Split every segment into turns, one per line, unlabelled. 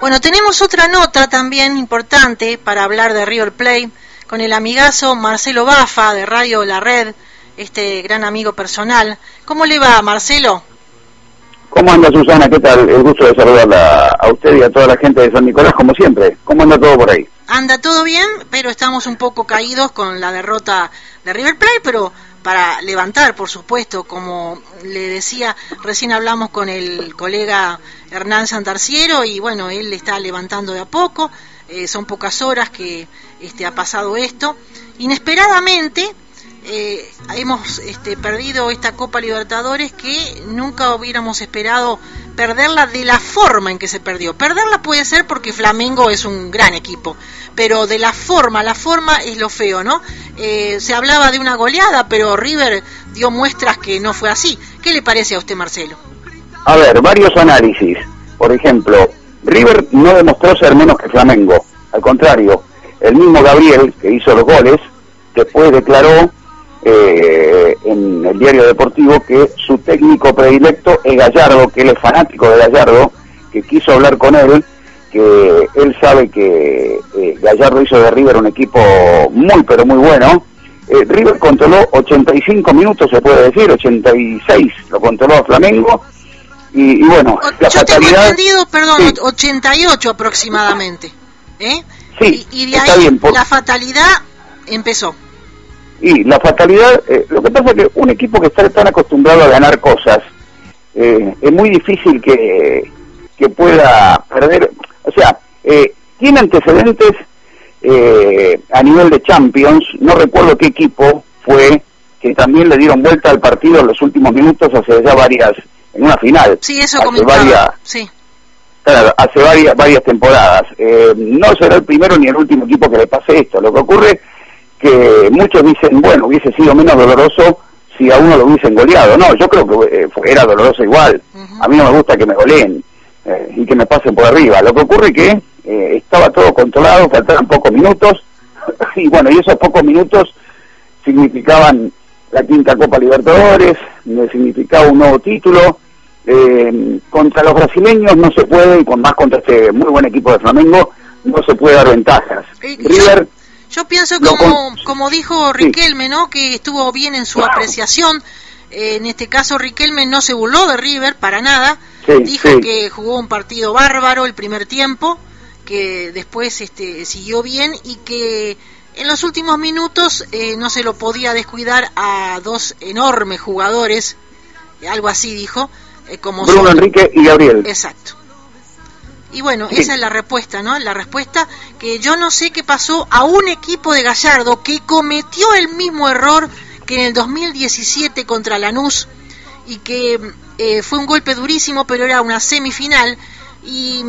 Bueno, tenemos otra nota también importante para hablar de River Play con el amigazo Marcelo Bafa de Radio La Red, este gran amigo personal. ¿Cómo le va, Marcelo?
¿Cómo anda Susana? ¿Qué tal? El gusto de saludarla a usted y a toda la gente de San Nicolás, como siempre. ¿Cómo anda todo por ahí?
Anda todo bien, pero estamos un poco caídos con la derrota de River Plate, pero para levantar, por supuesto, como le decía, recién hablamos con el colega Hernán Santarciero y bueno, él está levantando de a poco, eh, son pocas horas que este, ha pasado esto. Inesperadamente, eh, hemos este, perdido esta Copa Libertadores que nunca hubiéramos esperado perderla de la forma en que se perdió. Perderla puede ser porque Flamengo es un gran equipo, pero de la forma, la forma es lo feo, ¿no? Eh, se hablaba de una goleada, pero River dio muestras que no fue así. ¿Qué le parece a usted, Marcelo?
A ver, varios análisis. Por ejemplo, River no demostró ser menos que Flamengo. Al contrario, el mismo Gabriel, que hizo los goles, después declaró eh, en el diario deportivo que su técnico predilecto es Gallardo, que él es fanático de Gallardo, que quiso hablar con él, que él sabe que eh, Gallardo hizo de River un equipo muy pero muy bueno. Eh, River controló 85 minutos, se puede decir, 86 lo controló a Flamengo. Y, bueno,
la Yo tengo entendido, perdón, 88 aproximadamente. ¿eh?
Sí,
y, de ahí la fatalidad empezó.
Y la fatalidad, eh, lo que pasa es que un equipo que está tan acostumbrado a ganar cosas, eh, es muy difícil que, que pueda perder, o sea, eh, tiene antecedentes a nivel de Champions, no recuerdo qué equipo fue que también le dieron vuelta al partido en los últimos minutos hace ya varias, en una final.
Sí, eso
hace varias,
sí.
Claro, hace varias, varias temporadas. no será el primero ni el último equipo que le pase esto. Lo que ocurre que muchos dicen, bueno, hubiese sido menos doloroso si a uno lo hubiesen goleado. No, yo creo que eh, era doloroso igual. A mí no me gusta que me goleen eh, y que me pasen por arriba. Lo que ocurre que eh, estaba todo controlado, faltaban pocos minutos, y bueno, y esos pocos minutos significaban la quinta Copa Libertadores, significaba un nuevo título. contra los brasileños no se puede, y con más contra este muy buen equipo de Flamengo, no se puede dar ventajas.
River yo pienso como, como dijo Riquelme, ¿no? Que estuvo bien en su apreciación. Eh, en este caso Riquelme no se burló de River para nada. dijo que jugó un partido bárbaro el primer tiempo, que después este, siguió bien y que en los últimos minutos eh, no se lo podía descuidar a dos enormes jugadores, algo así dijo,
eh, como Bruno Enrique y Gabriel.
Exacto. Y bueno, esa es la respuesta, ¿no? La respuesta que yo no sé qué pasó a un equipo de Gallardo que cometió el mismo error que en el 2017 contra Lanús y que eh, fue un golpe durísimo, pero era una semifinal. Y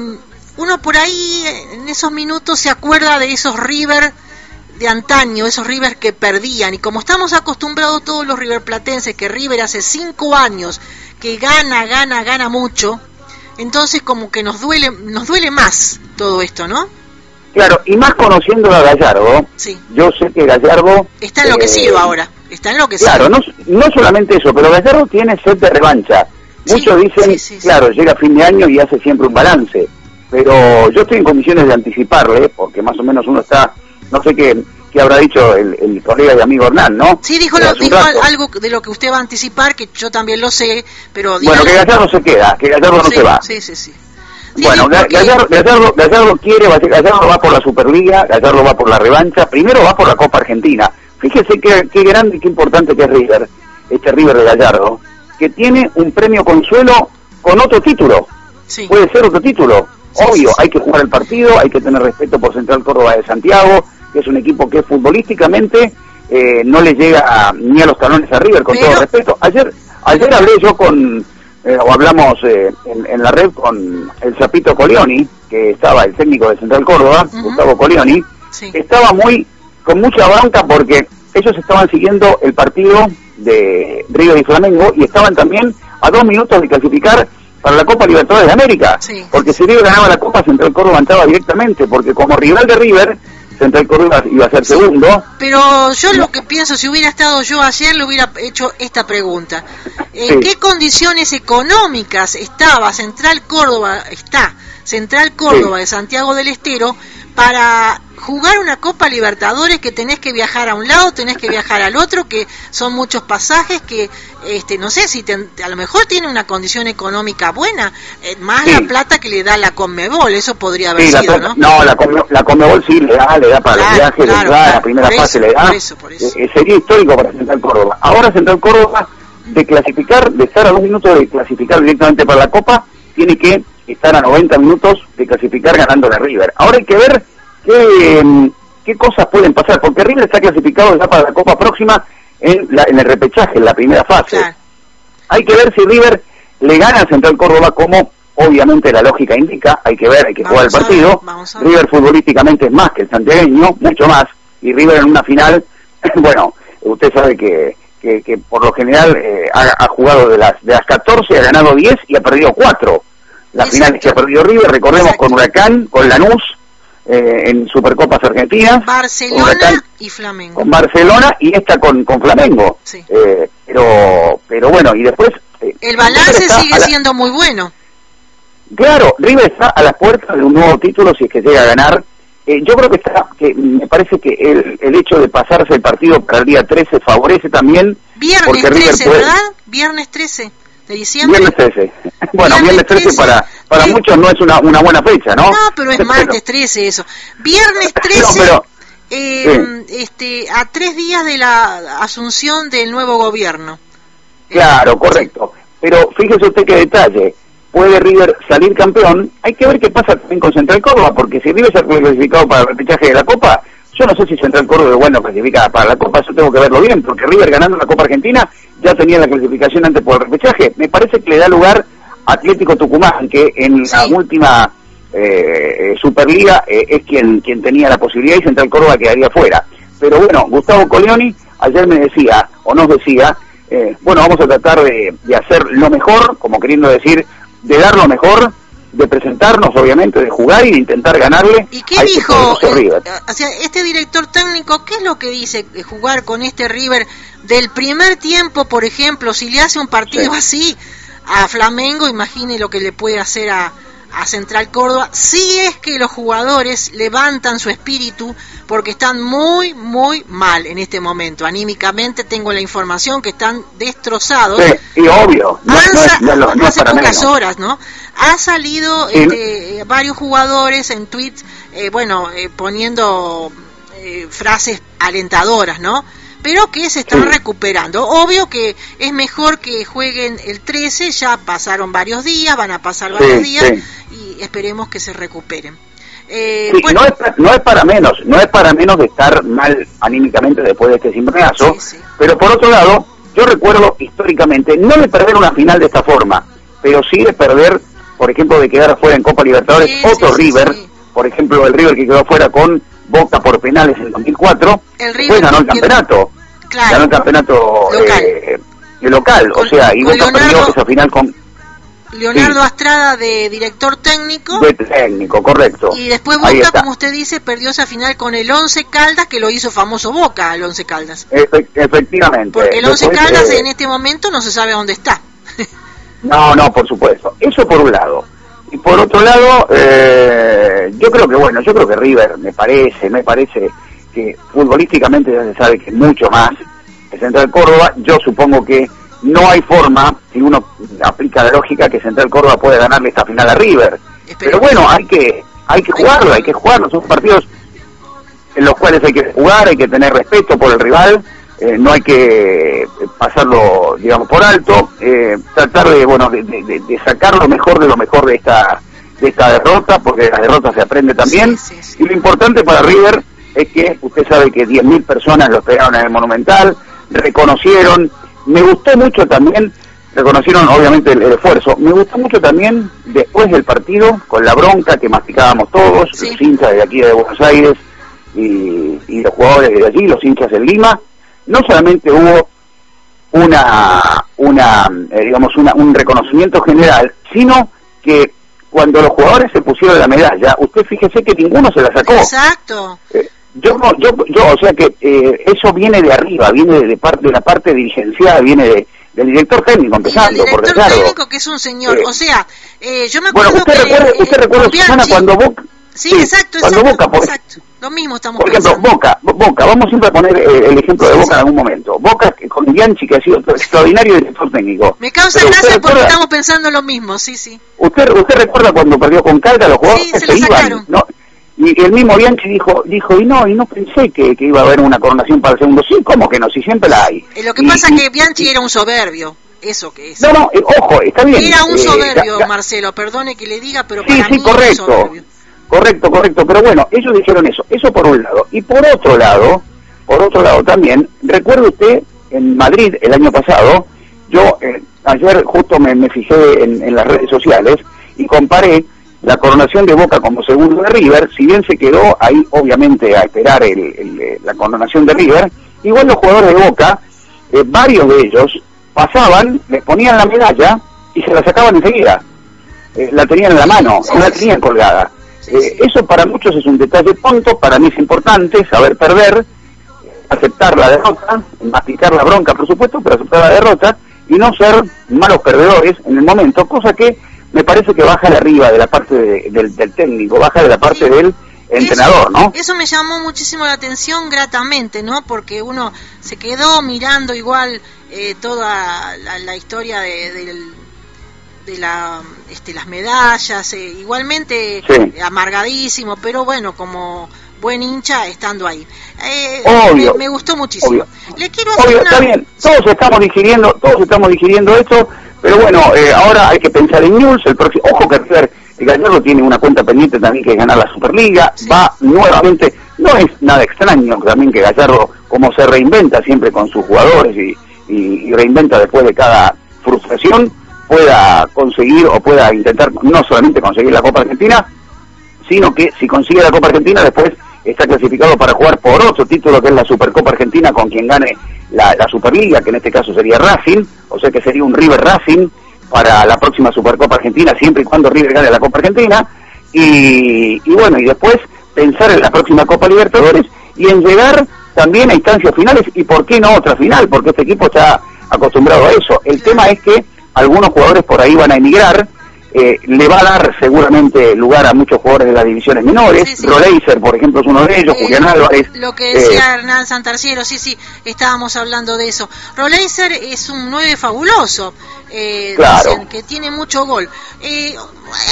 uno por ahí en esos minutos se acuerda de esos River de antaño, esos River que perdían. Y como estamos acostumbrados todos los River platenses, que River hace cinco años que gana, gana, gana mucho, entonces como que nos duele, nos duele más todo esto, ¿no?
Claro, y más conociendo a Gallardo, sí. yo sé que Gallardo...
Está enloquecido eh, ahora, está enloquecido.
Claro, no, no solamente eso, pero Gallardo tiene sed de revancha. Muchos dicen, claro, llega fin de año y hace siempre un balance, pero yo estoy en condiciones de anticiparle, porque más o menos uno está, no sé qué, que habrá dicho el, colega y amigo Hernán, ¿no?
Sí, dijo, algo de lo que usted va a anticipar, que yo también lo sé, pero...
Bueno, que Gallardo se queda, que Gallardo no se va.
Sí, sí, sí.
bueno, Gallardo, Gallardo, quiere, Gallardo va por la Superliga, Gallardo va por la revancha, primero va por la Copa Argentina. Fíjese qué, qué grande y qué importante que es River, este River de Gallardo, que tiene un premio consuelo con otro título. Sí. Puede ser otro título. Obvio, hay que jugar el partido, hay que tener respeto por Central Córdoba de Santiago, que es un equipo que futbolísticamente eh, no le llega ni a los talones a River, con todo respeto. Ayer ayer hablé yo con, eh, o hablamos eh, en, la red con el Zapito Colioni, que estaba el técnico de Central Córdoba, Gustavo Colioni, estaba muy, con mucha banca porque ellos estaban siguiendo el partido de River y Flamengo y estaban también a dos minutos de clasificar para la Copa Libertadores de América. Porque si River ganaba la Copa, Central Córdoba entraba directamente, porque como rival de River, Central Córdoba iba a ser segundo.
Pero yo lo que pienso, si hubiera estado yo ayer, le hubiera hecho esta pregunta. ¿En qué condiciones económicas estaba Central Córdoba, está Central Córdoba de Santiago del Estero, para jugar una Copa Libertadores que tenés que viajar a un lado, tenés que viajar al otro, que son muchos pasajes, que este no sé si a lo mejor tiene una condición económica buena, eh, más la plata que le da la Conmebol, eso podría haber sido, ¿no?
No, la, la, Conmebol sí le da, le da para el viaje, le da, la primera fase le da. Eso, por eso. Eh, sería histórico para Central Córdoba. Ahora Central Córdoba, de clasificar, de estar a dos minutos de clasificar directamente para la Copa, tiene que estar a 90 minutos de clasificar ganando de River. Ahora hay que ver qué, em, qué cosas pueden pasar, porque River está clasificado ya para la Copa próxima en, la, en el repechaje, en la primera fase. Hay que ver si River le gana a Central Córdoba como obviamente la lógica indica, hay que ver, hay que jugar el partido. River futbolísticamente es más que el santiagueño, mucho más, y River en una final, bueno, usted sabe que, que, por lo general eh, ha, jugado de las, de las 14, ha ganado 10 y ha perdido 4. Las finales que ha perdido River, recordemos con Huracán, con Lanús, eh, en Supercopas Argentinas.
Barcelona y Flamengo.
Con Barcelona y esta con, con Flamengo. Eh, pero, pero bueno, y después...
Eh, el balance sigue siendo muy bueno.
Claro, River está a la puerta de un nuevo título si es que llega a ganar. yo creo que está, que me parece que el, el hecho de pasarse el partido para el día 13 favorece también.
Viernes 13, ¿verdad? Viernes 13 de diciembre.
Viernes 13. Bueno, viernes, 13, para, para muchos no es una, una buena fecha, ¿no?
No, pero es martes 13 eso. Viernes 13, eh, este, a tres días de la asunción del nuevo gobierno.
Claro, correcto. Pero fíjese usted qué detalle. Puede River salir campeón. Hay que ver qué pasa también con Central Córdoba, porque si River se ha clasificado para el repechaje de la Copa, yo no sé si Central Córdoba es bueno clasifica para la Copa, eso tengo que verlo bien, porque River ganando la Copa Argentina ya tenía la clasificación antes por el repechaje. Me parece que le da lugar a Atlético Tucumán, que en la última eh, Superliga eh, es quien, quien tenía la posibilidad y Central Córdoba quedaría fuera. Pero bueno, Gustavo Coleoni ayer me decía, o nos decía, eh, bueno, vamos a tratar de, de hacer lo mejor, como queriendo decir, de dar lo mejor de presentarnos, obviamente, de jugar y de intentar ganarle.
¿Y qué este dijo o sea, este director técnico? ¿Qué es lo que dice jugar con este River del primer tiempo, por ejemplo, si le hace un partido así a Flamengo, imagine lo que le puede hacer a, a Central Córdoba, si es que los jugadores levantan su espíritu porque están muy, muy mal en este momento. Anímicamente tengo la información que están destrozados.
Sí, y obvio,
hace pocas horas, ¿no? Ha salido este, varios jugadores en tweets, eh, bueno, eh, poniendo eh, frases alentadoras, ¿no? Pero que se están recuperando. Obvio que es mejor que jueguen el 13, ya pasaron varios días, van a pasar varios días y esperemos que se recuperen.
Eh, no, es, no es para menos, no es para menos de estar mal anímicamente después de este cimbronazo, pero por otro lado, yo recuerdo históricamente, no de perder una final de esta forma, pero sí de perder, por ejemplo, de quedar afuera en Copa Libertadores, otro River, por ejemplo, el River que quedó afuera con Boca por penales en 2004, el después ganó el campeonato, ganó el campeonato local, eh, local o sea, y Boca perdió esa final con
Leonardo Astrada de director técnico.
De técnico, correcto.
Y después Boca, como usted dice, perdió esa final con el Once Caldas, que lo hizo famoso Boca, el Once Caldas.
efectivamente.
Porque el Once Caldas en este momento no se sabe dónde está.
no, no, por supuesto. Eso por un lado. Y por otro lado, eh, yo creo que, bueno, yo creo que River, me parece, me parece que futbolísticamente ya se sabe que mucho más que Central Córdoba. Yo supongo que no hay forma, si uno aplica la lógica, que Central Córdoba puede ganarle esta final a River. Pero bueno, hay que hay que jugarlo, hay que jugarlo. Son partidos en los cuales hay que jugar, hay que tener respeto por el rival, eh, no hay que pasarlo, digamos, por alto, eh, tratar de, bueno, de, sacar lo mejor de lo mejor de esta de esta derrota, porque de las derrotas se aprende también. Y lo importante para River es que usted sabe que 10.000 personas lo pegaron en el Monumental, reconocieron, me gustó mucho también, reconocieron obviamente el, esfuerzo, me gustó mucho también después del partido, con la bronca que masticábamos todos, los hinchas de aquí de Buenos Aires y, y los jugadores de allí, los hinchas en Lima, no solamente hubo una, una eh, digamos, una, un reconocimiento general, sino que cuando los jugadores se pusieron la medalla, usted fíjese que ninguno se la sacó.
Exacto.
Eh, yo, yo, yo, o sea que eh, eso viene de arriba, viene de, parte de la parte dirigencial, viene de, del director técnico empezando,
el
director
técnico que es un señor, o sea, yo me
acuerdo bueno, usted que usted recuerda Susana, cuando vos
Sí, exacto,
cuando
exacto,
Boca, por,
exacto. Lo mismo estamos
Por ejemplo, Boca, Boca, vamos siempre a poner eh, el ejemplo de Boca en algún momento. Boca con Bianchi, que ha sido extraordinario director técnico.
Me causa gracia porque estamos pensando lo mismo, sí, sí.
¿Usted usted recuerda cuando perdió con Calda, los jugadores
sí, se, iban?
¿no? Y el mismo Bianchi dijo, dijo y no, y no pensé que, que, iba a haber una coronación para el segundo. Sí, ¿cómo que no? Si siempre la hay.
Eh, lo que pasa es que Bianchi era un soberbio eso que es.
No, no, eh, ojo, está bien.
Era un soberbio, Marcelo, perdone que le diga, pero
sí,
para
sí,
mí
correcto.
un soberbio.
Correcto, correcto, pero bueno, ellos dijeron eso, eso por un lado. Y por otro lado, por otro lado también, recuerde usted, en Madrid el año pasado, yo eh, ayer justo me, fijé en, las redes sociales y comparé la coronación de Boca como segundo de River, si bien se quedó ahí obviamente a esperar el, la coronación de River, igual los jugadores de Boca, eh, varios de ellos pasaban, les ponían la medalla y se la sacaban enseguida. Eh, la tenían en la mano, no la tenían colgada. Eh, eso para muchos es un detalle tonto, para mí es importante saber perder, aceptar la derrota, masticar la bronca, por supuesto, pero aceptar la derrota y no ser malos perdedores en el momento, cosa que me parece que baja de arriba de la parte del, técnico, baja de la parte del entrenador, ¿no?
Eso me llamó muchísimo la atención gratamente, ¿no? Porque uno se quedó mirando igual eh, toda la, historia del de la, este, las medallas, eh, igualmente amargadísimo, pero bueno, como buen hincha estando ahí. Eh, Me, gustó muchísimo. Le quiero
está bien, todos estamos digiriendo, todos estamos digiriendo esto, pero bueno, eh, ahora hay que pensar en News, el próximo, ojo que River, Gallardo tiene una cuenta pendiente también que es ganar la Superliga, va nuevamente, no es nada extraño también que Gallardo, como se reinventa siempre con sus jugadores y, y reinventa después de cada frustración, pueda conseguir o pueda intentar no solamente conseguir la Copa Argentina, sino que si consigue la Copa Argentina después está clasificado para jugar por otro título que es la Supercopa Argentina con quien gane la, Superliga, que en este caso sería Racing, o sea que sería un River Racing para la próxima Supercopa Argentina, siempre y cuando River gane la Copa Argentina, y, y bueno, y después pensar en la próxima Copa Libertadores y en llegar también a instancias finales, y por qué no otra final, porque este equipo está acostumbrado a eso. El tema es que algunos jugadores por ahí van a emigrar, eh, le va a dar seguramente lugar a muchos jugadores de las divisiones menores. Sí, por ejemplo, es uno de ellos, Julián Álvarez.
Lo que decía eh, Hernán Santarciero, sí, sí, estábamos hablando de eso. Roleiser es un 9 fabuloso, eh, dicen, que tiene mucho gol. Eh,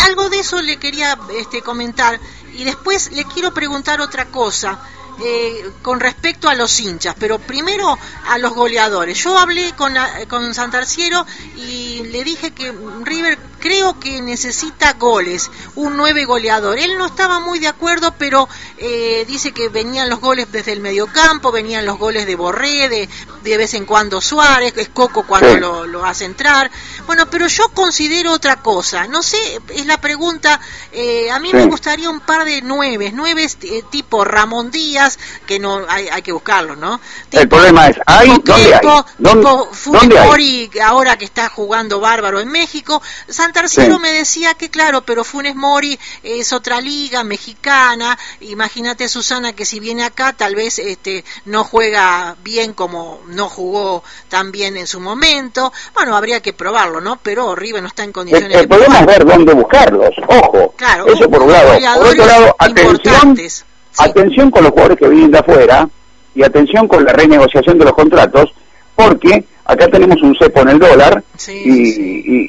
algo de eso le quería este, comentar. Y después le quiero preguntar otra cosa. Eh, con respecto a los hinchas, pero primero a los goleadores. Yo hablé con, con Santarciero y le dije que River creo que necesita goles, un nueve goleador. Él no estaba muy de acuerdo, pero eh, dice que venían los goles desde el mediocampo, venían los goles de Borré, de, de vez en cuando Suárez, es Coco cuando lo, lo, hace entrar. Bueno, pero yo considero otra cosa. No sé, es la pregunta. Eh, a mí me gustaría un par de nueve, nueve tipo Ramón Díaz que no hay, hay que buscarlo, ¿no?
el problema es, ¿hay? ¿Dónde hay? ¿Dónde,
ahora que está jugando bárbaro en México, Santarciero me decía que claro, pero Funes Mori es otra liga mexicana, imagínate Susana que si viene acá tal vez este no juega bien como no jugó tan bien en su momento, bueno, habría que probarlo, ¿no? Pero River no está en condiciones de
problema es ver dónde buscarlos, ojo,
claro,
eso por un lado, por otro lado, atención Atención con los jugadores que vienen de afuera y atención con la renegociación de los contratos, porque acá tenemos un cepo en el dólar y,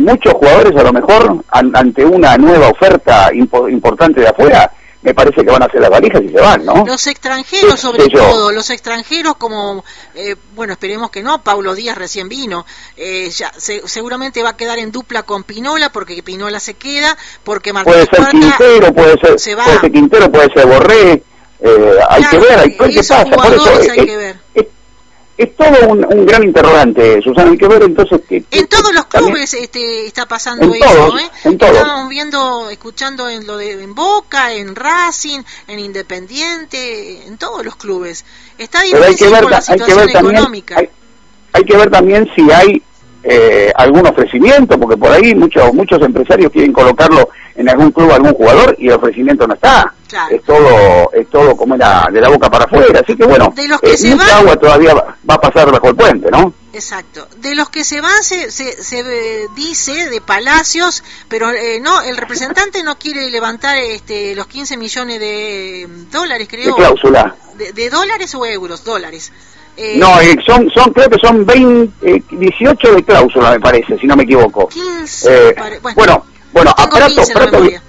muchos jugadores a lo mejor ante una nueva oferta importante de afuera me parece que van a hacer las valijas y se van, ¿no?
Los extranjeros, sobre todo, los extranjeros como, eh, bueno, esperemos que no, Paulo Díaz recién vino, eh, ya, seguramente va a quedar en dupla con Pinola, porque Pinola se queda, porque
Martín Puede ser Quintero, puede ser, puede ser Quintero, puede ser Borré, Eh, hay que ver, hay, que ver qué pasa. Por eso, hay que ver es todo un, un, gran interrogante, Susana. Hay que ver entonces que.
En todos los clubes este, está pasando eso, ¿eh? Estamos viendo, escuchando en lo de en Boca, en Racing, en Independiente, en todos los clubes. Está difícil por la situación económica.
hay, hay, que ver también si hay eh, algún ofrecimiento, porque por ahí muchos muchos empresarios quieren colocarlo en algún club algún jugador y el ofrecimiento no está. Es todo es todo como era de la boca para afuera. Así que bueno, de los que eh, mucha agua todavía va, a pasar bajo el puente, ¿no?
Exacto. De los que se van se, se, dice de Palacios, pero eh, no, el representante no quiere levantar este, los 15 millones de dólares, creo.
De cláusula.
De, dólares o euros, dólares.
Eh, no, son, son, creo que son 20, 18 de cláusula, me parece, si no me equivoco. 15, bueno bueno, a Prato,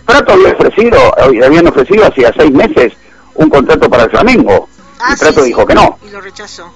Prato, había ofrecido, habían ofrecido hacía seis meses un contrato para el Flamengo. y ah, Prato dijo que no.
Y lo rechazó.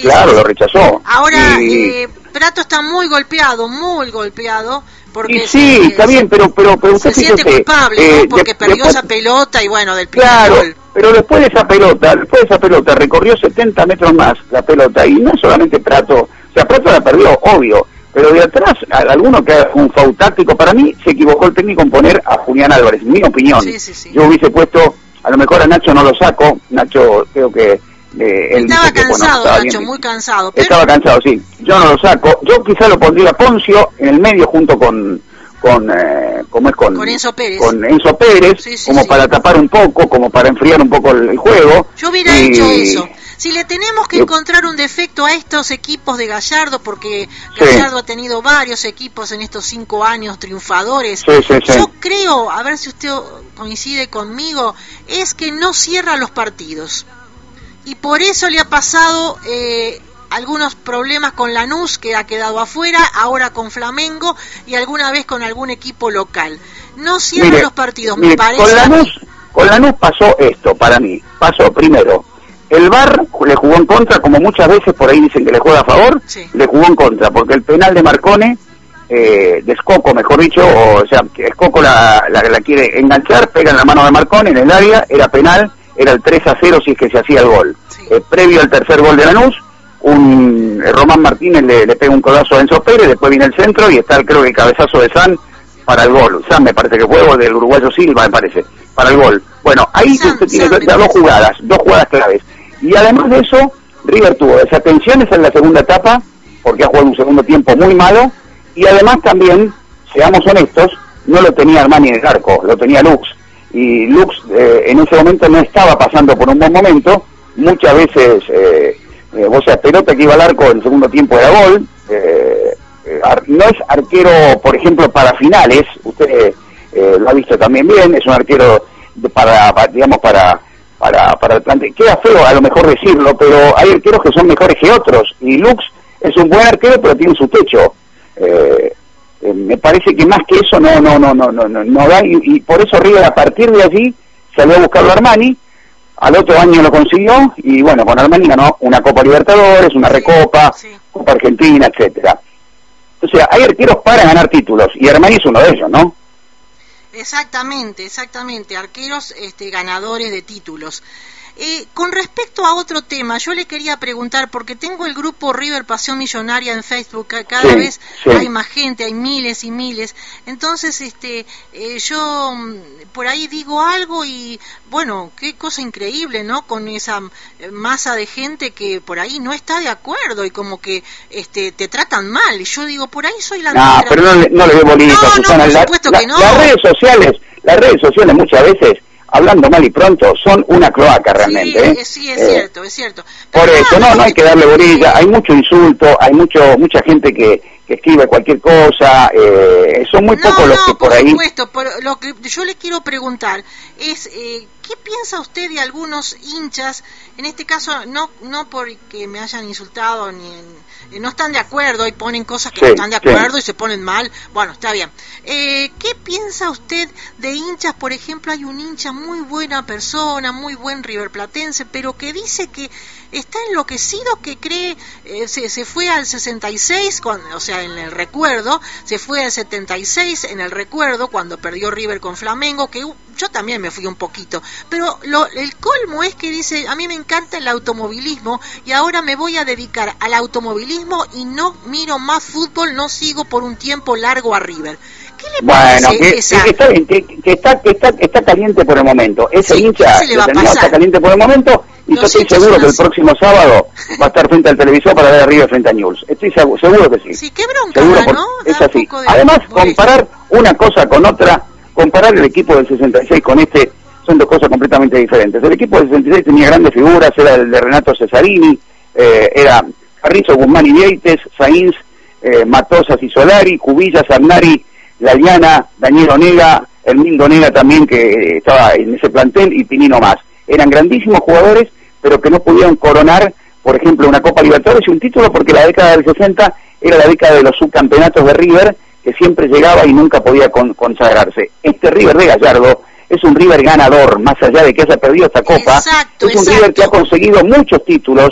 claro, lo rechazó.
Ahora, eh, Prato está muy golpeado, muy golpeado. Porque
sí, está bien, pero, pero, pero
se siente culpable, eh, Porque perdió esa pelota y bueno, del
claro, pero después de esa pelota, después de esa pelota, recorrió 70 metros más la pelota y no solamente Prato, o sea, Prato la perdió, obvio, pero de atrás, alguno que un foul táctico, para mí se equivocó el técnico en poner a Julián Álvarez, mi opinión. Yo hubiese puesto, a lo mejor a Nacho no lo saco, Nacho creo que
eh, él estaba cansado, Nacho, muy cansado.
Estaba cansado, sí. Yo no lo saco. Yo quizá lo pondría Poncio en el medio junto con con eh, es con,
con Enzo Pérez,
con Enzo Pérez como para tapar un poco, como para enfriar un poco el, juego.
Yo hubiera hecho eso. Si le tenemos que encontrar un defecto a estos equipos de Gallardo, porque Gallardo ha tenido varios equipos en estos cinco años triunfadores, yo creo, a ver si usted coincide conmigo, es que no cierra los partidos. Y por eso le ha pasado eh, algunos problemas con Lanús, que ha quedado afuera, ahora con Flamengo y alguna vez con algún equipo local. No cierra los partidos, me parece.
Con Lanús, con Lanús pasó esto, para mí. Pasó primero el VAR le jugó en contra, como muchas veces por ahí dicen que le juega a favor, le jugó en contra, porque el penal de Marcone, eh, de Escoco, mejor dicho, o, sea, que Escoco la, la, quiere enganchar, pega en la mano de Marcone en el área, era penal, era el 3 a 0 si es que se hacía el gol. Eh, previo al tercer gol de Lanús, un eh, Román Martínez le, pega un codazo a Enzo Pérez, después viene el centro y está el, creo que el cabezazo de San para el gol. San me parece que fue gol del uruguayo Silva, me parece, para el gol. Bueno, ahí usted tiene dos jugadas, dos jugadas claves. Y además de eso, River tuvo desatenciones en la segunda etapa, porque ha jugado un segundo tiempo muy malo, y además también, seamos honestos, no lo tenía Armani en el arco, lo tenía Lux. Y Lux eh, en ese momento no estaba pasando por un buen momento, muchas veces, eh, eh, o sea, pelota que iba al arco en el segundo tiempo era gol, no es arquero, por ejemplo, para finales, usted lo ha visto también bien, es un arquero para digamos, para para, para el plante. Queda feo a lo mejor decirlo, pero hay arqueros que son mejores que otros. Y Lux es un buen arquero, pero tiene su techo. Eh, eh, me parece que más que eso no no no no no no, da y, por eso River a partir de allí salió a buscarlo a Armani al otro año lo consiguió y bueno con Armani ganó una Copa Libertadores una Recopa Copa Argentina etcétera. O sea hay arqueros para ganar títulos y Armani es uno de ellos no
Exactamente, exactamente, arqueros este, ganadores de títulos. Eh, con respecto a otro tema, yo le quería preguntar, porque tengo el grupo River Pasión Millonaria en Facebook, cada vez hay más gente, hay miles y miles, entonces este, eh, yo mm, por ahí digo algo y bueno, qué cosa increíble, ¿no? Con esa eh, masa de gente que por ahí no está de acuerdo y como que este, te tratan mal, y yo digo, por ahí soy la...
No, pero no, no le veo bonito, no, por supuesto que no. Las redes sociales, las redes sociales muchas veces hablando mal y pronto, son una cloaca realmente.
Sí, ¿eh? sí es cierto, es cierto.
por eso, no, no hay que darle bolilla, hay mucho insulto, hay mucho mucha gente que, que escribe cualquier cosa, eh, son muy pocos los que por, ahí...
Supuesto, por lo que yo le quiero preguntar es, eh, ¿qué piensa usted de algunos hinchas, en este caso no no porque me hayan insultado, ni eh, no están de acuerdo y ponen cosas que no están de acuerdo y se ponen mal, bueno, está bien. Eh, ¿Qué piensa usted de hinchas, por ejemplo, hay un hincha muy buena persona, muy buen riverplatense, pero que dice que está enloquecido, que cree, se, se fue al 66, o sea, en el recuerdo, se fue al 76 en el recuerdo cuando perdió River con Flamengo, que yo también me fui un poquito, pero lo, el colmo es que dice, a mí me encanta el automovilismo y ahora me voy a dedicar al automovilismo y no miro más fútbol, no sigo por un tiempo largo a River. ¿Qué le
bueno, que, está que, está, que está, está caliente por el momento. Ese hincha está caliente por el momento y yo estoy seguro que el próximo sábado va a estar frente al televisor para ver a River frente a News. Estoy seguro, que sí.
Sí, qué bronca, ¿no?
Es así. Además, comparar una cosa con otra, comparar el equipo del 66 con este, son dos cosas completamente diferentes. El equipo del 66 tenía grandes figuras, era el de Renato Cesarini, eh, era Carrizo, Guzmán y Vieites, Sainz, eh, Matosas y Solari, Cubillas, Arnari, Laliana, Daniel Onega, Hermín Onega también que estaba en ese plantel y Pinino más. Eran grandísimos jugadores, pero que no pudieron coronar, por ejemplo, una Copa Libertadores y un título porque la década del 60 era la década de los subcampeonatos de River, que siempre llegaba y nunca podía consagrarse. Este River de Gallardo es un River ganador, más allá de que haya perdido esta Copa, es un River que ha conseguido muchos títulos.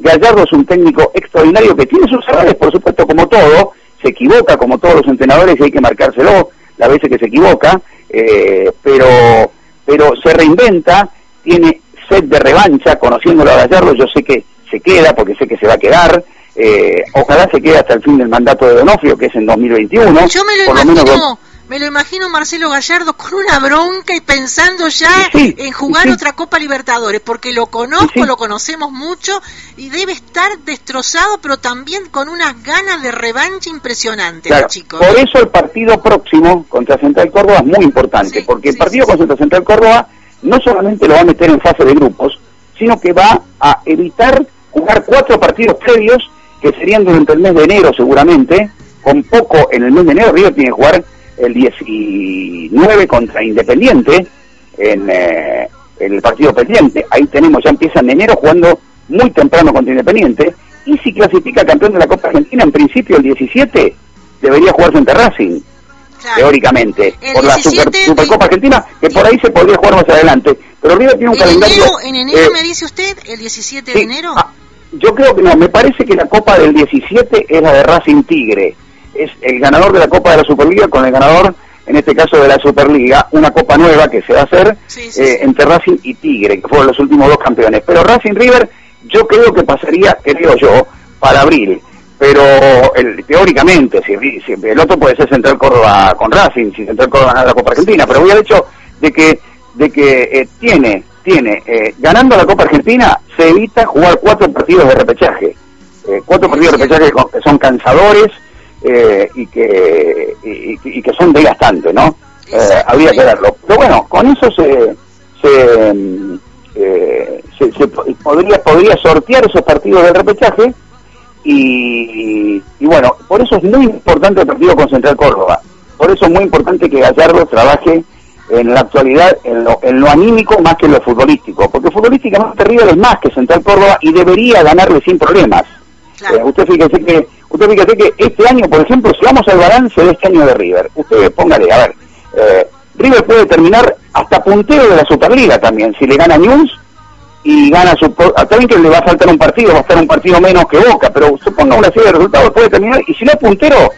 Gallardo es un técnico extraordinario que tiene sus errores, por supuesto, como todo, se equivoca como todos los entrenadores y hay que marcárselo las veces que se equivoca, eh, pero, pero se reinventa, tiene sed de revancha, conociéndolo a Gallardo, yo sé que se queda, porque sé que se va a quedar, eh, ojalá se quede hasta el fin del mandato de Donofrio, que es en 2021.
Yo me lo imagino, me lo imagino Marcelo Gallardo con una bronca y pensando ya en jugar otra Copa Libertadores, porque lo conozco, lo conocemos mucho y debe estar destrozado, pero también con unas ganas de revancha impresionantes, chicos.
Por eso el partido próximo contra Central Córdoba es muy importante, porque el partido contra Central Córdoba no solamente lo va a meter en fase de grupos, sino que va a evitar jugar cuatro partidos previos que serían durante el mes de enero seguramente, con poco en el mes de enero Río tiene que jugar el 19 contra Independiente en, eh, el partido pendiente. Ahí tenemos, ya empieza en enero jugando muy temprano contra Independiente. Y si clasifica campeón de la Copa Argentina, en principio el 17 debería jugar frente a Racing. Teóricamente, por la Super, Supercopa Argentina, que por ahí se podría jugar más adelante. Pero River tiene un calendario.
¿En enero eh, me dice usted? ¿El 17 de enero? Ah,
yo creo que no, me parece que la Copa del 17 es la de Racing Tigre es el ganador de la Copa de la Superliga con el ganador, en este caso de la Superliga, una Copa nueva que se va a hacer eh, entre Racing y Tigre, que fueron los últimos dos campeones. Pero Racing River, yo creo que pasaría, creo yo, para abril. Pero el, teóricamente, si, el otro puede ser Central Córdoba con Racing, si Central Córdoba gana la Copa Argentina, pero voy al hecho de que de que eh, tiene tiene eh, ganando la Copa Argentina se evita jugar cuatro partidos de repechaje cuatro partidos de repechaje que son cansadores eh, y, que, y, que son desgastantes, ¿no? Eh, habría que verlo. Pero bueno, con eso se, se, eh, podría, podría sortear esos partidos del repechaje y, y, bueno, por eso es muy importante el partido con Central Córdoba. Por eso es muy importante que Gallardo trabaje en la actualidad en lo, en lo anímico más que en lo futbolístico, porque futbolísticamente River es más que Central Córdoba y debería ganarle sin problemas. usted fíjese que Usted fíjate que este año, por ejemplo, si vamos al balance de este año de River, usted póngale, a ver, eh, River puede terminar hasta puntero de la Superliga también, si le gana News y gana su... También que le va a faltar un partido, va a estar un partido menos que Boca, pero suponga una serie de resultados, puede terminar, y si no es puntero,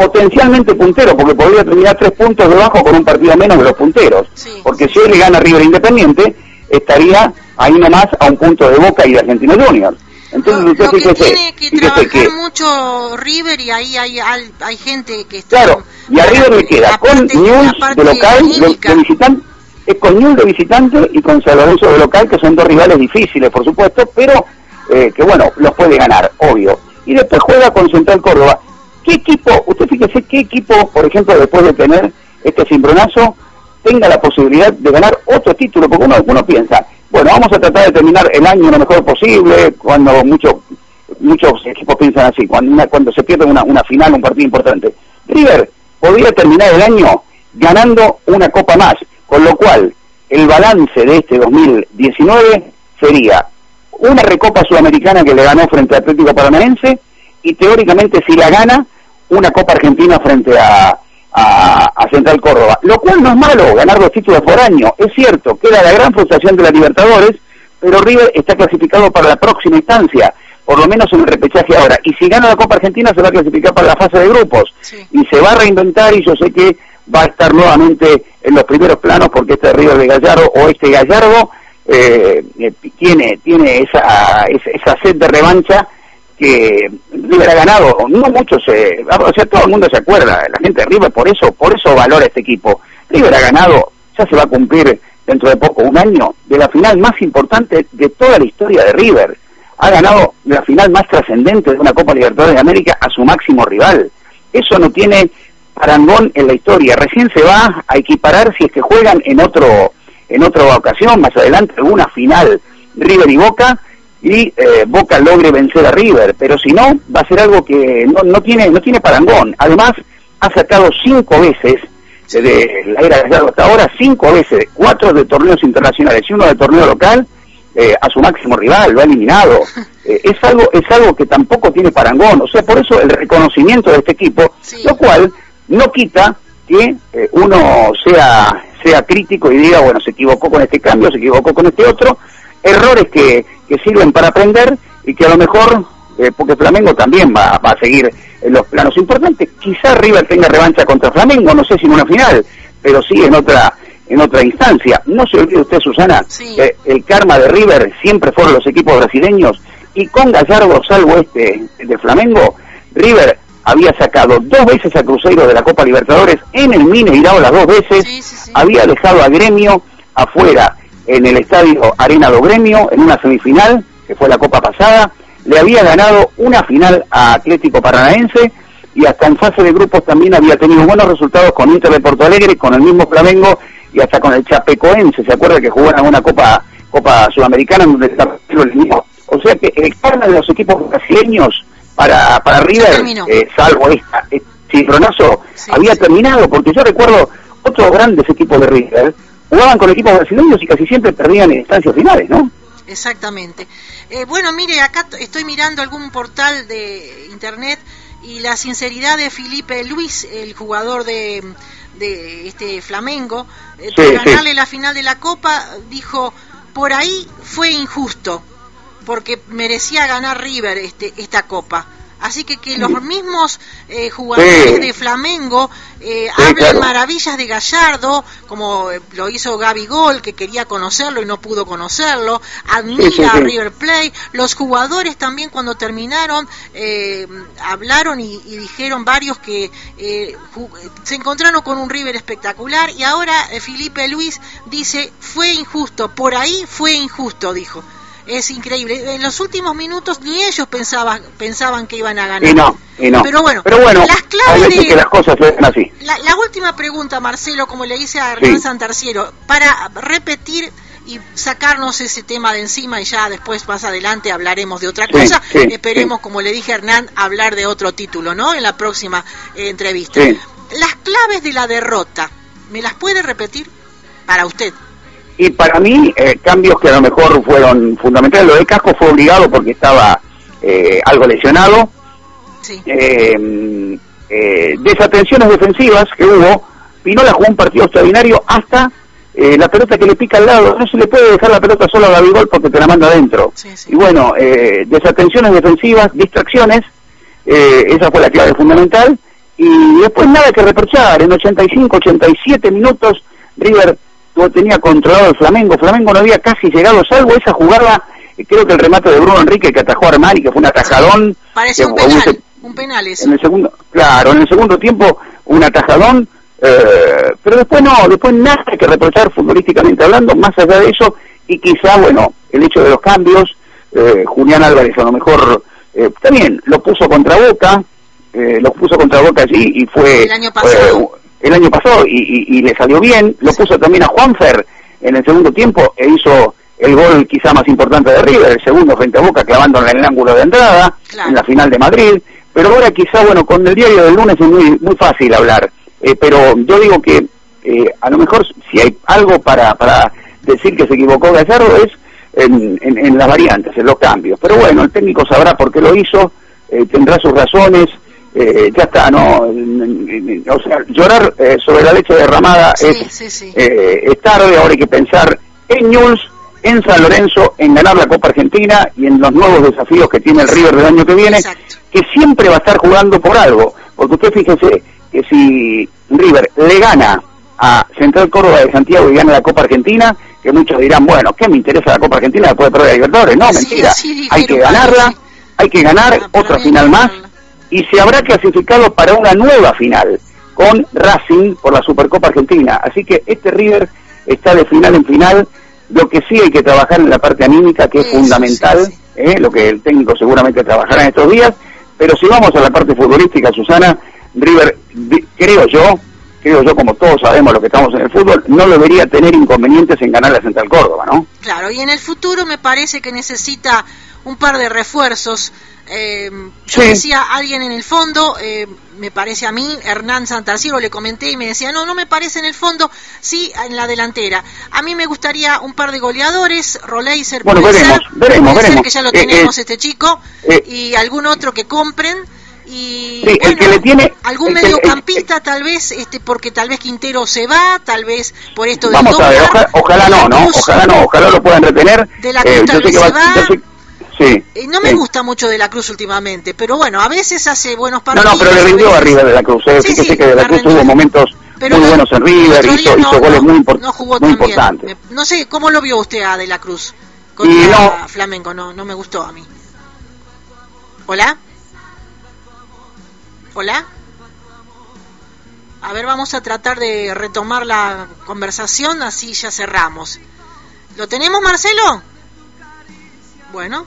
potencialmente puntero, porque podría terminar tres puntos debajo con un partido menos de los punteros, porque si él le gana River Independiente, estaría ahí nomás a un punto de Boca y de Argentino Juniors.
Entonces lo, que tiene que trabajar mucho River y ahí hay, hay, gente que está...
Claro, y a River le queda con News de local, de, visitante, es con News de visitante y con San de local, que son dos rivales difíciles, por supuesto, pero eh, que bueno, los puede ganar, obvio. Y después juega con Central Córdoba. ¿Qué equipo, usted fíjese, qué equipo, por ejemplo, después de tener este cimbronazo, tenga la posibilidad de ganar otro título? Porque uno, piensa, bueno, vamos a tratar de terminar el año lo mejor posible, cuando muchos muchos equipos piensan así, cuando, cuando se pierde una, una final, un partido importante. River podría terminar el año ganando una copa más, con lo cual el balance de este 2019 sería una recopa sudamericana que le ganó frente a Atlético Paranaense y teóricamente si la gana una copa argentina frente a, a, Central Córdoba, lo cual no es malo ganar dos títulos por año, es cierto, queda la gran frustración de la Libertadores, pero River está clasificado para la próxima instancia, por lo menos en el repechaje ahora, y si gana la Copa Argentina se va a clasificar para la fase de grupos, y se va a reinventar y yo sé que va a estar nuevamente en los primeros planos porque este River de Gallardo o este Gallardo eh, eh, tiene tiene esa, esa, sed de revancha que River ha ganado, no mucho se, o sea, todo el mundo se acuerda, la gente de River por eso, por eso valora este equipo. River ha ganado, ya se va a cumplir dentro de poco un año de la final más importante de toda la historia de River. Ha ganado la final más trascendente de una Copa Libertadores de América a su máximo rival. Eso no tiene parangón en la historia. Recién se va a equiparar si es que juegan en otro en otra ocasión, más adelante, alguna final River y Boca y eh, Boca logre vencer a River, pero si no, va a ser algo que no, no tiene no tiene parangón. Además, ha sacado cinco veces de la era Gallardo hasta ahora, cinco veces, cuatro de torneos internacionales y uno de torneo local, eh, a su máximo rival, lo ha eliminado. Eh, es algo es algo que tampoco tiene parangón, o sea, por eso el reconocimiento de este equipo, lo cual no quita que uno sea sea crítico y diga, bueno, se equivocó con este cambio, se equivocó con este otro, errores que, que sirven para aprender y que a lo mejor, porque Flamengo también va, va a seguir en los planos importantes. Quizá River tenga revancha contra Flamengo, no sé si en una final, pero sí en otra en otra instancia. No se olvide usted, Susana, que el karma de River siempre fueron los equipos brasileños y con Gallardo, salvo este de Flamengo, River había sacado dos veces a Cruzeiro de la Copa Libertadores en el Mineirao las dos veces, había dejado a Gremio afuera en el estadio Arena do Gremio en una semifinal, que fue la Copa pasada, le había ganado una final a Atlético Paranaense y hasta en fase de grupos también había tenido buenos resultados con Inter de Porto Alegre, con el mismo Flamengo y hasta con el Chapecoense, ¿se acuerda que jugaron una Copa Copa Sudamericana donde está el mismo? O sea que el karma de los equipos brasileños para, para River, eh, salvo esta, este citronazo, había terminado, porque yo recuerdo otros grandes equipos de River jugaban con equipos brasileños y casi siempre perdían en instancias finales, ¿no?
Exactamente. Eh, bueno, mire, acá estoy mirando algún portal de internet y la sinceridad de Felipe Luis, el jugador de, de este Flamengo, eh, ganarle la final de la Copa, dijo, por ahí fue injusto, porque merecía ganar River este, esta Copa. Así que que los mismos eh, jugadores de Flamengo eh, hablen maravillas de Gallardo, como eh, lo hizo Gaby Gol, que quería conocerlo y no pudo conocerlo, admira a River Play, los jugadores también cuando terminaron eh, hablaron y, y, dijeron varios que se encontraron con un River espectacular. Y ahora Felipe Luis dice, fue injusto, por ahí fue injusto, dijo es increíble. En los últimos minutos ni ellos pensaban pensaban que iban a ganar.
Y no, y no.
Pero bueno,
Pero bueno
las claves
de, que las cosas así.
La, última pregunta, Marcelo, como le dice a Hernán Santarciero, para repetir y sacarnos ese tema de encima y ya después más adelante hablaremos de otra cosa. Esperemos, como le dije a Hernán, hablar de otro título, ¿no? En la próxima eh, entrevista. Las claves de la derrota, ¿me las puede repetir para usted?
Y para mí eh, cambios que a lo mejor fueron fundamentales. Lo de Casco fue obligado porque estaba eh, algo lesionado. Eh, desatenciones defensivas que hubo. Pinola jugó un partido extraordinario hasta la pelota que le pica al lado. No se le puede dejar la pelota solo a Gabigol porque te la manda adentro. Y bueno, desatenciones defensivas, distracciones. esa fue la clave fundamental. Y después nada que reprochar. En 85, 87 minutos, River tenía controlado el Flamengo. Flamengo no había casi llegado, salvo esa jugada, eh, creo que el remate de Bruno Enrique que atajó a Armani, que fue un atajadón.
Parece un penal, un penal eso.
En el segundo, claro, en el segundo tiempo un atajadón, eh, pero después no, después nada que reprochar futbolísticamente hablando, más allá de eso, y quizá, bueno, el hecho de los cambios, eh, Julián Álvarez a lo mejor también lo puso contra Boca, lo puso contra Boca allí y fue...
El año pasado
el año pasado y, le salió bien. Lo puso también a Juanfer en el segundo tiempo e hizo el gol quizá más importante de River, el segundo frente a Boca, clavándola en el ángulo de entrada, en la final de Madrid. Pero ahora quizá, bueno, con el diario del lunes es muy, muy fácil hablar. Eh, pero yo digo que eh, a lo mejor si hay algo para, para decir que se equivocó Gallardo es en, en, las variantes, en los cambios. Pero bueno, el técnico sabrá por qué lo hizo, eh, tendrá sus razones eh, ya está, no, o sea, llorar eh, sobre la leche derramada es, Eh, es tarde, ahora hay que pensar en News, en San Lorenzo, en ganar la Copa Argentina y en los nuevos desafíos que tiene el River del año que viene, que siempre va a estar jugando por algo, porque usted fíjese, que si River le gana a Central Córdoba de Santiago y gana la Copa Argentina, que muchos dirán, bueno, ¿qué me interesa la Copa Argentina después de perder a Libertadores? No, mentira, hay que ganarla, hay que ganar ah, otra final más y se habrá clasificado para una nueva final con Racing por la Supercopa Argentina. Así que este River está de final en final. Lo que sí hay que trabajar en la parte anímica, que es fundamental, ¿eh? lo que el técnico seguramente trabajará en estos días. Pero si vamos a la parte futbolística, Susana, River, creo yo, creo yo, como todos sabemos lo que estamos en el fútbol, no debería tener inconvenientes en ganar la Central Córdoba, ¿no?
Claro, y en el futuro me parece que necesita un par de refuerzos. Eh, yo decía alguien en el fondo, eh, me parece a mí, Hernán Santarciero, le comenté y me decía, no, no me parece en el fondo, sí en la delantera. A mí me gustaría un par de goleadores, Roleiser,
bueno, veremos, veremos, veremos.
que ya lo eh, tenemos este chico, y algún otro que compren y
el que le tiene
algún mediocampista tal vez este porque tal vez Quintero se va tal vez por esto
de vamos a ver ojalá, no no ojalá no ojalá lo puedan retener
de la eh, yo sé que va, sí, eh, no me gusta mucho de la Cruz últimamente pero bueno a veces hace buenos partidos
no no pero le rindió a River de la Cruz eh. sí, sí, que de la Cruz tuvo momentos muy buenos en River hizo, hizo goles muy, muy importantes
no sé cómo lo vio usted a de la Cruz contra Flamengo no no me gustó a mí hola Hola. A ver, vamos a tratar de retomar la conversación, así ya cerramos. ¿Lo tenemos, Marcelo? Bueno.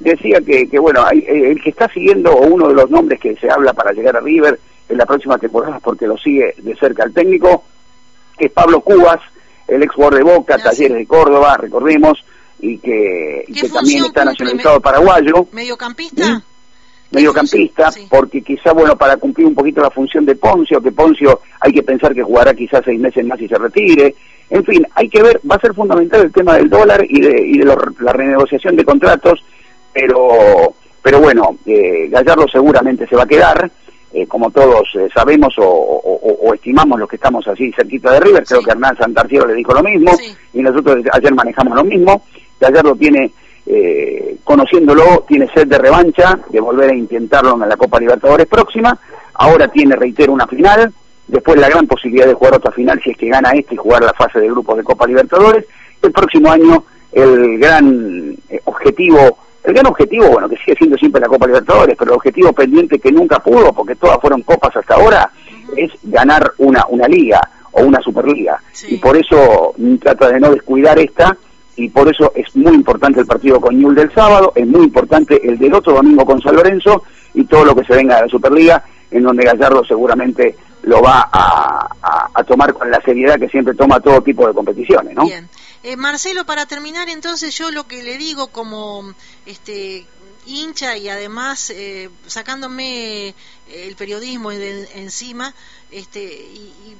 Decía que, que bueno, eh, el que está siguiendo, o uno de los nombres que se habla para llegar a River en la próxima temporada, porque lo sigue de cerca el técnico, es Pablo Cubas, el ex jugador de Boca, ah, Talleres de Córdoba, recordemos, y que, también está nacionalizado paraguayo.
¿Mediocampista?
mediocampista, porque quizá, bueno, para cumplir un poquito la función de Poncio, que Poncio hay que pensar que jugará quizás seis meses más y se retire. En fin, hay que ver, va a ser fundamental el tema del dólar y de, y de la renegociación de contratos, pero, pero bueno, eh, Gallardo seguramente se va a quedar. Eh, como todos eh, sabemos o, estimamos los que estamos así cerquita de River, creo que Hernán Santarciero le dijo lo mismo y nosotros ayer manejamos lo mismo. Gallardo tiene eh, conociéndolo, tiene sed de revancha, de volver a intentarlo en la Copa Libertadores próxima. Ahora tiene, reitero, una final. Después la gran posibilidad de jugar otra final si es que gana este y jugar la fase de grupos de Copa Libertadores. El próximo año el gran objetivo, el gran objetivo, bueno, que sigue siendo siempre la Copa Libertadores, pero el objetivo pendiente que nunca pudo, porque todas fueron copas hasta ahora, es ganar una, una liga o una superliga. Y por eso trata de no descuidar esta y por eso es muy importante el partido con Ñul del sábado, es muy importante el del otro domingo con San Lorenzo y todo lo que se venga de la Superliga, en donde Gallardo seguramente lo va a, tomar con la seriedad que siempre toma todo tipo de competiciones, ¿no?
Bien. Eh, Marcelo, para terminar, entonces yo lo que le digo como este hincha y además eh, sacándome el periodismo de, encima este, y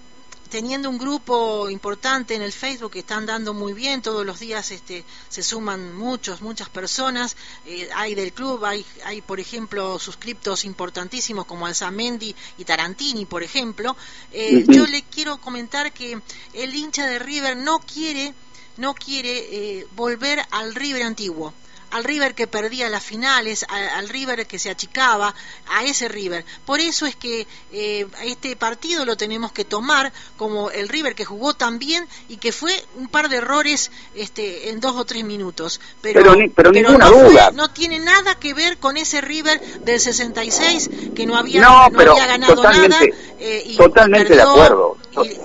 teniendo un grupo importante en el Facebook que están dando muy bien, todos los días este, se suman muchos, muchas personas, eh, hay del club, hay, hay por ejemplo suscriptos importantísimos como Alzamendi y Tarantini, por ejemplo. Eh, yo le quiero comentar que el hincha de River no quiere, no quiere eh, volver al River antiguo al River que perdía las finales, al River que se achicaba, a ese River. Por eso es que eh, este partido lo tenemos que tomar como el River que jugó tan bien y que fue un par de errores este, en dos o tres minutos. Pero,
pero, ninguna duda.
no tiene nada que ver con ese River del 66 que no había, no, había ganado nada.
Eh, y totalmente de acuerdo.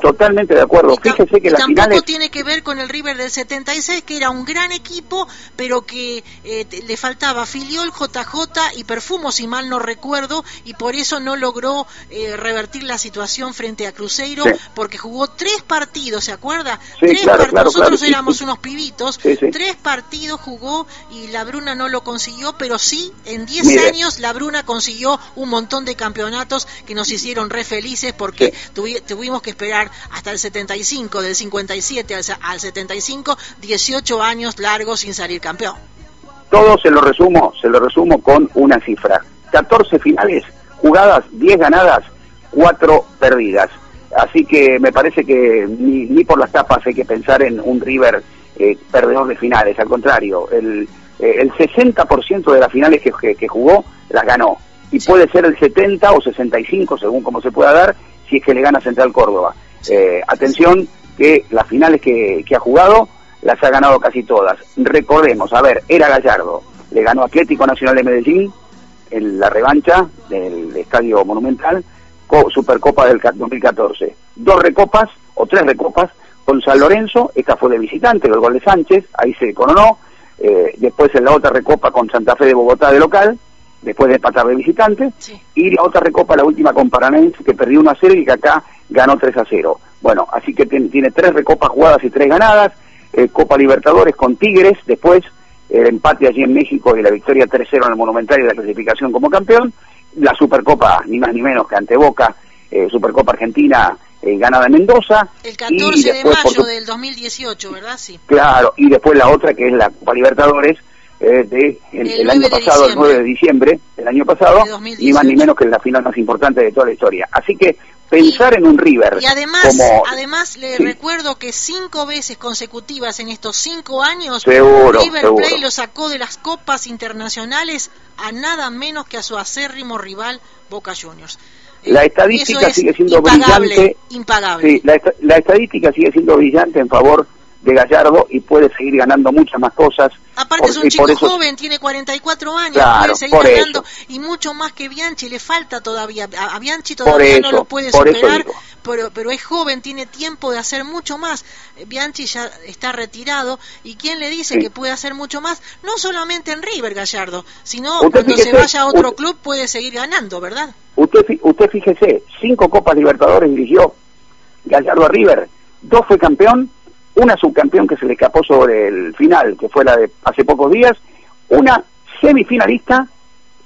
totalmente de acuerdo. Fíjese que la
tampoco tiene que ver con el River del 76, que era un gran equipo, pero que eh, le faltaba Filiol, JJ y Perfumo, si mal no recuerdo, y por eso no logró eh, revertir la situación frente a Cruzeiro, porque jugó tres partidos, ¿se acuerda? tres nosotros éramos unos pibitos, tres partidos jugó y la Bruna no lo consiguió, pero sí, en 10 años la Bruna consiguió un montón de campeonatos que nos hicieron re felices porque tuvimos que esperar hasta el 75, del 57 al, 75, 18 años largos sin salir campeón.
Todo se lo resumo, se lo resumo con una cifra. 14 finales jugadas, 10 ganadas, 4 perdidas. Así que me parece que ni, por las tapas hay que pensar en un River eh, perdedor de finales, al contrario, el, eh, el 60% de las finales que, que, jugó las ganó. Y puede ser el 70 o 65, según como se pueda dar, si es que le gana Central Córdoba. Eh, atención que las finales que, ha jugado las ha ganado casi todas. Recordemos, a ver, era Gallardo, le ganó Atlético Nacional de Medellín en la revancha del Estadio Monumental, Supercopa del 2014. Dos recopas o tres recopas con San Lorenzo, esta fue de visitante, el gol de Sánchez, ahí se coronó, eh, después en la otra recopa con Santa Fe de Bogotá de local, después de empatar de visitante, y la otra recopa, la última con Paranense, que perdió 1 a 0 y que acá ganó 3 a 0. Bueno, así que tiene, tres recopas jugadas y tres ganadas, eh, Copa Libertadores con Tigres, después el empate allí en México y la victoria 3-0 en el Monumental y la clasificación como campeón, la Supercopa, ni más ni menos que ante Boca, eh, Supercopa Argentina eh, ganada en Mendoza.
El 14 de mayo del 2018, ¿verdad? Sí.
Claro, y después la otra que es la Copa Libertadores, eh, de el, año pasado, el 9 de diciembre del año pasado, ni más ni menos que la final más importante de toda la historia. Así que pensar en un River.
Y además, además le recuerdo que cinco veces consecutivas en estos cinco años, River Plate lo sacó de las copas internacionales a nada menos que a su acérrimo rival Boca Juniors.
La estadística sigue siendo brillante.
Impagable.
la, la estadística sigue siendo brillante en favor de Gallardo y puede seguir ganando muchas más cosas.
Aparte es un chico joven, tiene 44 años, puede seguir ganando y mucho más que Bianchi, le falta todavía. A, Bianchi todavía no lo puede superar, pero, pero es joven, tiene tiempo de hacer mucho más. Bianchi ya está retirado y ¿quién le dice que puede hacer mucho más? No solamente en River Gallardo, sino cuando se vaya a otro club puede seguir ganando, ¿verdad?
Usted, usted fíjese, cinco Copas Libertadores dirigió Gallardo a River, dos fue campeón una subcampeón que se le escapó sobre el final, que fue la de hace pocos días, una semifinalista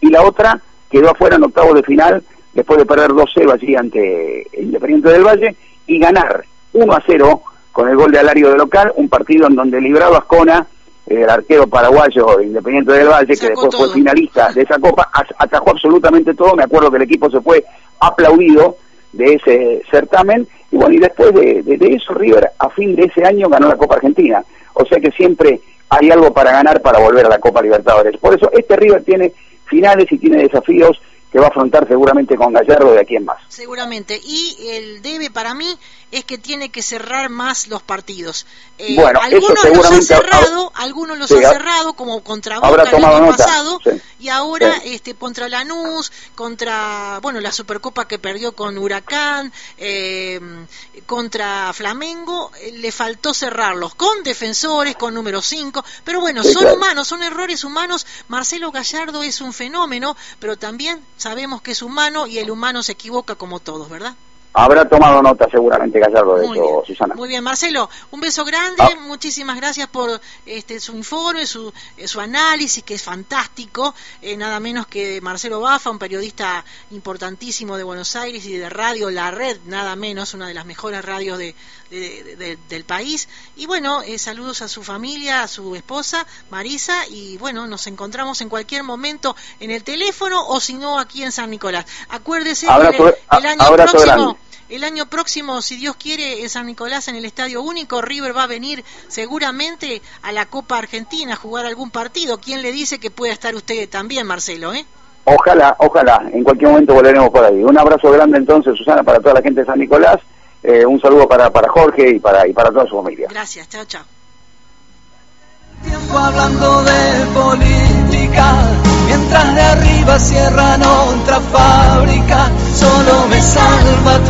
y la otra quedó afuera en octavos de final después de perder 2-0 allí ante Independiente del Valle y ganar 1 a 0 con el gol de Alario de local, un partido en donde librado Ascona, el arquero paraguayo Independiente del Valle, que después fue finalista de esa copa, atajó absolutamente todo, me acuerdo que el equipo se fue aplaudido de ese certamen y bueno, y después de, eso River a fin de ese año ganó la Copa Argentina. O sea que siempre hay algo para ganar para volver a la Copa Libertadores. Por eso este River tiene finales y tiene desafíos que va a afrontar seguramente con Gallardo de aquí en más.
Seguramente. Y el debe para mí es que tiene que cerrar más los partidos.
Eh, bueno, algunos los
han cerrado, algunos los ha cerrado, como contra Boca el año pasado, y ahora este contra Lanús, contra bueno la Supercopa que perdió con Huracán, eh, contra Flamengo, eh, le faltó cerrarlos con defensores, con número 5, pero bueno, son humanos, son errores humanos. Marcelo Gallardo es un fenómeno, pero también sabemos que es humano y el humano se equivoca como todos, ¿verdad?
Habrá tomado nota seguramente Gallardo de eso, Susana.
Muy bien, Marcelo, un beso grande, ah. muchísimas gracias por este su informe, su, eh, su análisis, que es fantástico, eh, nada menos que Marcelo Bafa, un periodista importantísimo de Buenos Aires y de radio La Red, nada menos, una de las mejores radios de, del país. Y bueno, eh, saludos a su familia, a su esposa, Marisa, y bueno, nos encontramos en cualquier momento en el teléfono o si no aquí en San Nicolás. Acuérdese que el, año próximo... El año próximo, si Dios quiere, en San Nicolás, en el Estadio Único, River va a venir seguramente a la Copa Argentina a jugar algún partido. ¿Quién le dice que pueda estar usted también, Marcelo? Eh?
Ojalá, ojalá. En cualquier momento volveremos por ahí. Un abrazo grande entonces, Susana, para toda la gente de San Nicolás. Eh, un saludo para, para Jorge y para, y para toda su familia.
Gracias, chao, chao.
Tiempo hablando de política, mientras de arriba cierran otra fábrica, solo me salva